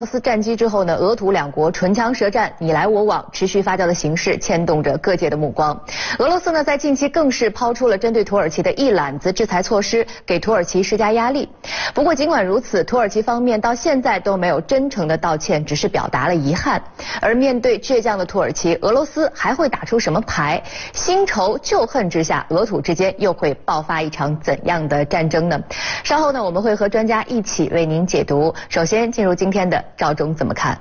俄罗斯战机之后呢，俄土两国唇枪舌战、你来我往，持续发酵的形势牵动着各界的目光。俄罗斯呢，在近期更是抛出了针对土耳其的一揽子制裁措施，给土耳其施加压力。不过，尽管如此，土耳其方面到现在都没有真诚的道歉，只是表达了遗憾。而面对倔强的土耳其，俄罗斯还会打出什么牌？新仇旧恨之下，俄土之间又会爆发一场怎样的战争呢？稍后呢，我们会和专家一起为您解读。首先进入今天的。赵忠怎么看？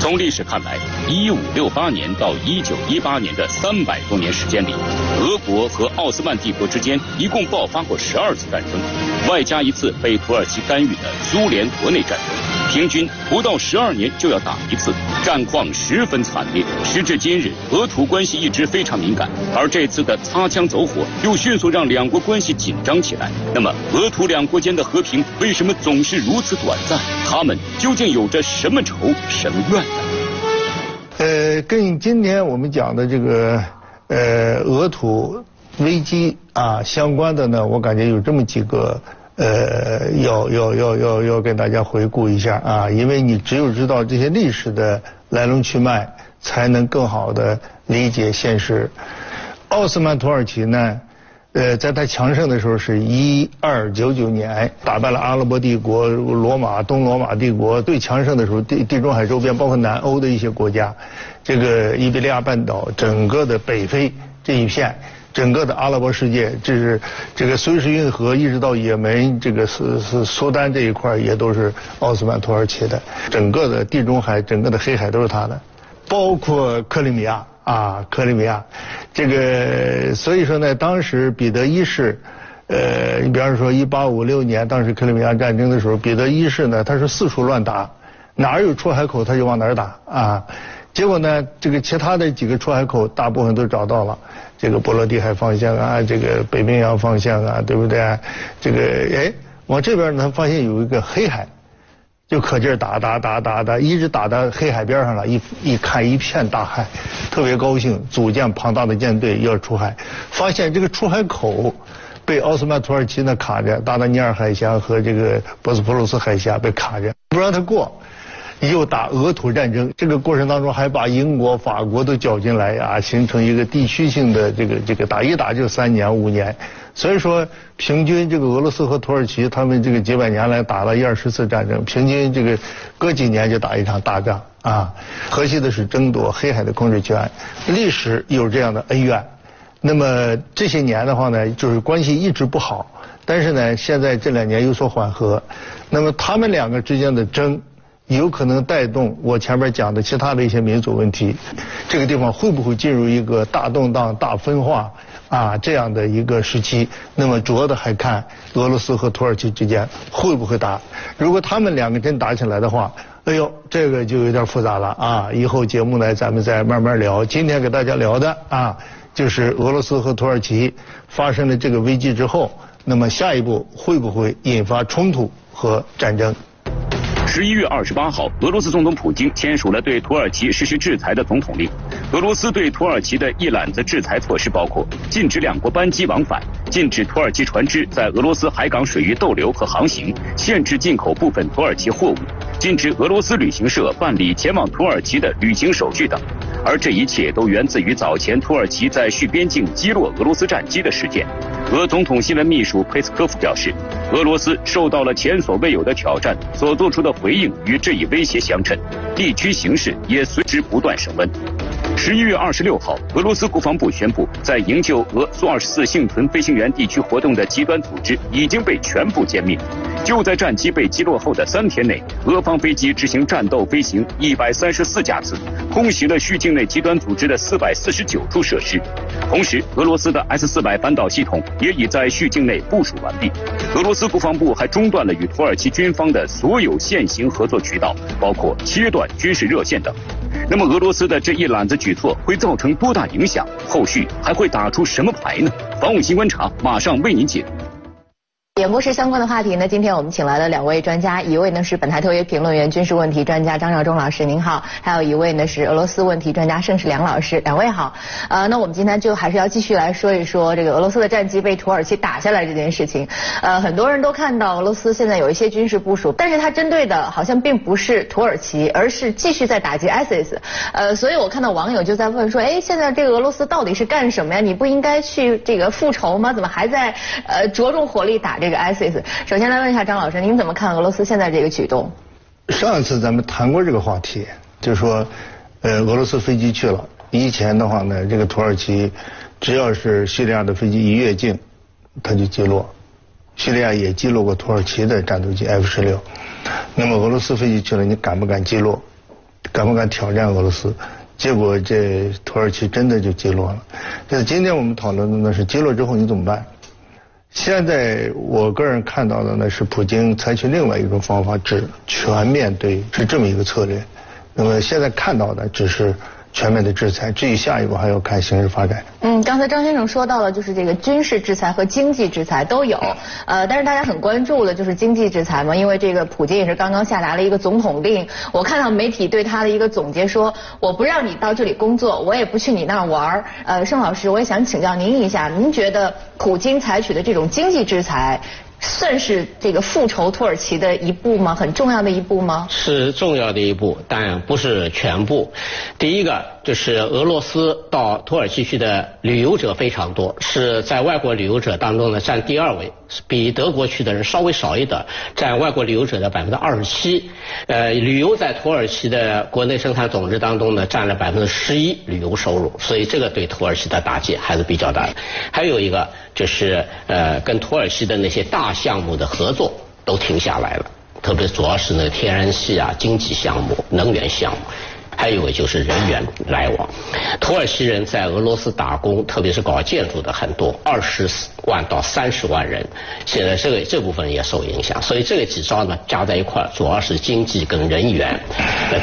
从历史看来，一五六八年到一九一八年的三百多年时间里，俄国和奥斯曼帝国之间一共爆发过十二次战争，外加一次被土耳其干预的苏联国内战争。平均不到十二年就要打一次，战况十分惨烈。时至今日，俄土关系一直非常敏感，而这次的擦枪走火又迅速让两国关系紧张起来。那么，俄土两国间的和平为什么总是如此短暂？他们究竟有着什么仇什么怨呢？呃，跟今天我们讲的这个呃俄土危机啊相关的呢，我感觉有这么几个。呃，要要要要要跟大家回顾一下啊，因为你只有知道这些历史的来龙去脉，才能更好的理解现实。奥斯曼土耳其呢，呃，在他强盛的时候是一二九九年，打败了阿拉伯帝国、罗马、东罗马帝国，最强盛的时候，地地中海周边，包括南欧的一些国家，这个伊比利亚半岛，整个的北非这一片。整个的阿拉伯世界，这是这个苏伊士运河一直到也门，这个是是苏丹这一块也都是奥斯曼土耳其的。整个的地中海，整个的黑海都是他的，包括克里米亚啊，克里米亚。这个所以说呢，当时彼得一世，呃，你比方说一八五六年，当时克里米亚战争的时候，彼得一世呢，他是四处乱打，哪儿有出海口他就往哪儿打啊。结果呢，这个其他的几个出海口大部分都找到了。这个波罗的海方向啊，这个北冰洋方向啊，对不对？这个哎，往这边呢，发现有一个黑海，就可劲儿打打打打打，一直打到黑海边上了。一一看一片大海，特别高兴，组建庞大的舰队要出海。发现这个出海口被奥斯曼土耳其呢卡着，达达尼尔海峡和这个博斯普鲁斯海峡被卡着，不让他过。又打俄土战争，这个过程当中还把英国、法国都搅进来啊，形成一个地区性的这个这个打一打就三年五年，所以说平均这个俄罗斯和土耳其他们这个几百年来打了一二十次战争，平均这个隔几年就打一场大仗啊。核心的是争夺黑海的控制权，历史有这样的恩怨。那么这些年的话呢，就是关系一直不好，但是呢，现在这两年有所缓和。那么他们两个之间的争。有可能带动我前面讲的其他的一些民族问题，这个地方会不会进入一个大动荡、大分化啊这样的一个时期？那么主要的还看俄罗斯和土耳其之间会不会打。如果他们两个真打起来的话，哎呦，这个就有点复杂了啊！以后节目呢，咱们再慢慢聊。今天给大家聊的啊，就是俄罗斯和土耳其发生了这个危机之后，那么下一步会不会引发冲突和战争？十一月二十八号，俄罗斯总统普京签署了对土耳其实施制裁的总统令。俄罗斯对土耳其的一揽子制裁措施包括：禁止两国班机往返，禁止土耳其船只在俄罗斯海港水域逗留和航行，限制进口部分土耳其货物，禁止俄罗斯旅行社办理前往土耳其的旅行手续等。而这一切都源自于早前土耳其在叙边境击落俄罗斯战机的事件。俄总统新闻秘书佩斯科夫表示，俄罗斯受到了前所未有的挑战，所做出的回应与这一威胁相称，地区形势也随之不断升温。十一月二十六号，俄罗斯国防部宣布，在营救俄苏二十四幸存飞行员地区活动的极端组织已经被全部歼灭。就在战机被击落后的三天内，俄方飞机执行战斗飞行一百三十四架次，空袭了叙境内极端组织的四百四十九处设施。同时，俄罗斯的 S 四百反导系统也已在叙境内部署完毕。俄罗斯国防部还中断了与土耳其军方的所有现行合作渠道，包括切断军事热线等。那么，俄罗斯的这一揽子举措会造成多大影响？后续还会打出什么牌呢？防务新观察马上为您解读。演播室相关的话题呢，今天我们请来了两位专家，一位呢是本台特约评论员、军事问题专家张绍忠老师，您好；还有一位呢是俄罗斯问题专家盛世良老师，两位好。呃，那我们今天就还是要继续来说一说这个俄罗斯的战机被土耳其打下来这件事情。呃，很多人都看到俄罗斯现在有一些军事部署，但是它针对的好像并不是土耳其，而是继续在打击 ISIS。呃，所以我看到网友就在问说，哎，现在这个俄罗斯到底是干什么呀？你不应该去这个复仇吗？怎么还在呃着重火力打这这个 ISIS？首先来问一下张老师，您怎么看俄罗斯现在这个举动？上一次咱们谈过这个话题，就是说，呃，俄罗斯飞机去了。以前的话呢，这个土耳其只要是叙利亚的飞机一越境，它就击落。叙利亚也击落过土耳其的战斗机 F 十六。那么俄罗斯飞机去了，你敢不敢击落？敢不敢挑战俄罗斯？结果这土耳其真的就击落了。那今天我们讨论的呢是击落之后你怎么办？现在我个人看到的呢是，普京采取另外一种方法，指全面对，是这么一个策略。那么现在看到的只是。全面的制裁，至于下一步还要看形势发展。嗯，刚才张先生说到了，就是这个军事制裁和经济制裁都有，呃，但是大家很关注的就是经济制裁嘛，因为这个普京也是刚刚下达了一个总统令。我看到媒体对他的一个总结说，我不让你到这里工作，我也不去你那儿玩。呃，盛老师，我也想请教您一下，您觉得普京采取的这种经济制裁？算是这个复仇土耳其的一步吗？很重要的一步吗？是重要的一步，但不是全部。第一个就是俄罗斯到土耳其去的旅游者非常多，是在外国旅游者当中呢占第二位，比德国去的人稍微少一点，占外国旅游者的百分之二十七。呃，旅游在土耳其的国内生产总值当中呢占了百分之十一旅游收入，所以这个对土耳其的打击还是比较大的。还有一个就是呃，跟土耳其的那些大项目的合作都停下来了，特别主要是那个天然气啊、经济项目、能源项目，还有就是人员来往。土耳其人在俄罗斯打工，特别是搞建筑的很多，二十万到三十万人，现在这个这部分也受影响。所以这个几招呢加在一块，主要是经济跟人员，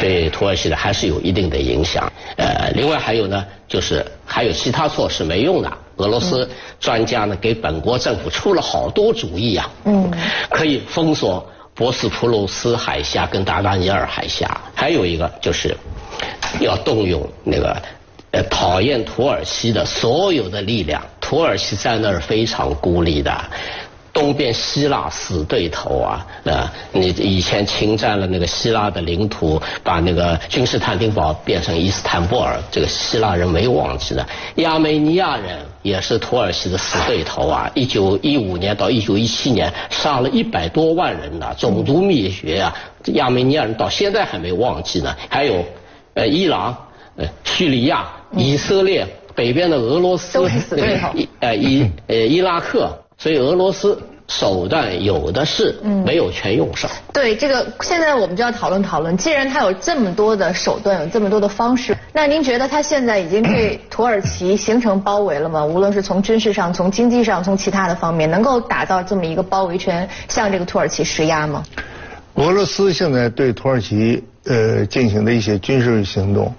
对土耳其的还是有一定的影响。呃，另外还有呢，就是还有其他措施没用的。俄罗斯专家呢给本国政府出了好多主意啊，嗯，可以封锁博斯普鲁斯海峡跟达达尼尔海峡，还有一个就是要动用那个呃讨厌土耳其的所有的力量，土耳其在那儿非常孤立的。东边希腊死对头啊，啊，你以前侵占了那个希腊的领土，把那个君士坦丁堡变成伊斯坦布尔，这个希腊人没忘记的。亚美尼亚人也是土耳其的死对头啊，一九一五年到一九一七年杀了一百多万人呢，种族灭绝啊，亚美尼亚人到现在还没忘记呢。还有，呃，伊朗、呃，叙利亚、以色列、北边的俄罗斯，都是死对头。呃，伊呃伊拉克。所以俄罗斯手段有的是，没有全用上。对这个，现在我们就要讨论讨论。既然他有这么多的手段，有这么多的方式，那您觉得他现在已经对土耳其形成包围了吗？无论是从军事上、从经济上、从其他的方面，能够打造这么一个包围圈，向这个土耳其施压吗？俄罗斯现在对土耳其呃进行的一些军事行动，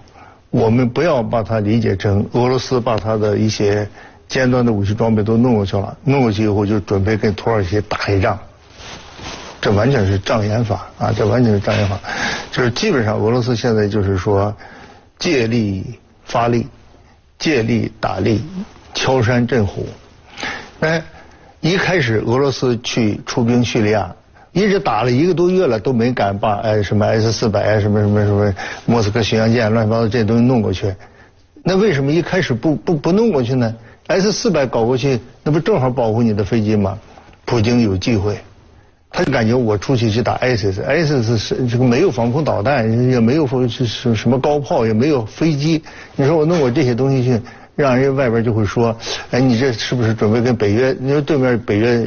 我们不要把它理解成俄罗斯把它的一些。尖端的武器装备都弄过去了，弄过去以后就准备跟土耳其打一仗，这完全是障眼法啊！这完全是障眼法，就是基本上俄罗斯现在就是说借力发力，借力打力，敲山震虎。哎，一开始俄罗斯去出兵叙利亚，一直打了一个多月了，都没敢把哎什么 S 四百什么什么什么莫斯科巡洋舰乱七八糟这些东西弄过去。那为什么一开始不不不弄过去呢？S 四百搞过去，那不正好保护你的飞机吗？普京有忌讳，他就感觉我出去去打 ISIS，ISIS 是这个没有防空导弹，也没有是是什么高炮，也没有飞机。你说我弄我这些东西去，让人家外边就会说，哎，你这是不是准备跟北约？你说对面北约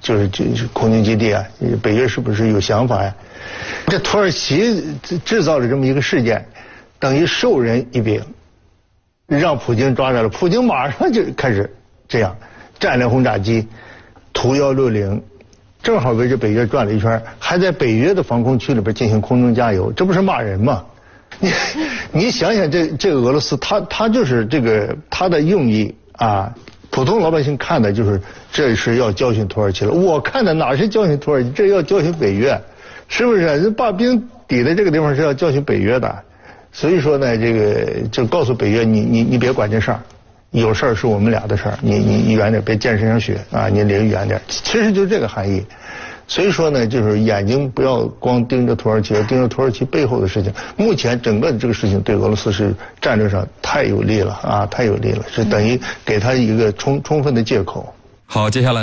就是就是空军基地啊，北约是不是有想法呀？这土耳其制造了这么一个事件，等于授人以柄。让普京抓着了，普京马上就开始这样，战略轰炸机，图幺六零，正好围着北约转了一圈，还在北约的防空区里边进行空中加油，这不是骂人吗？你你想想，这这个俄罗斯，他他就是这个他的用意啊，普通老百姓看的就是这是要教训土耳其了。我看的哪是教训土耳其，这要教训北约，是不是？人把兵抵在这个地方是要教训北约的，所以说呢，这个就告诉北约，你你你别管这事儿，有事儿是我们俩的事儿，你你远点，别溅身上血啊，你离远点。其实就是这个含义。所以说呢，就是眼睛不要光盯着土耳其，盯着土耳其背后的事情。目前整个的这个事情对俄罗斯是战略上太有利了啊，太有利了，是等于给他一个充充分的借口。好，接下来。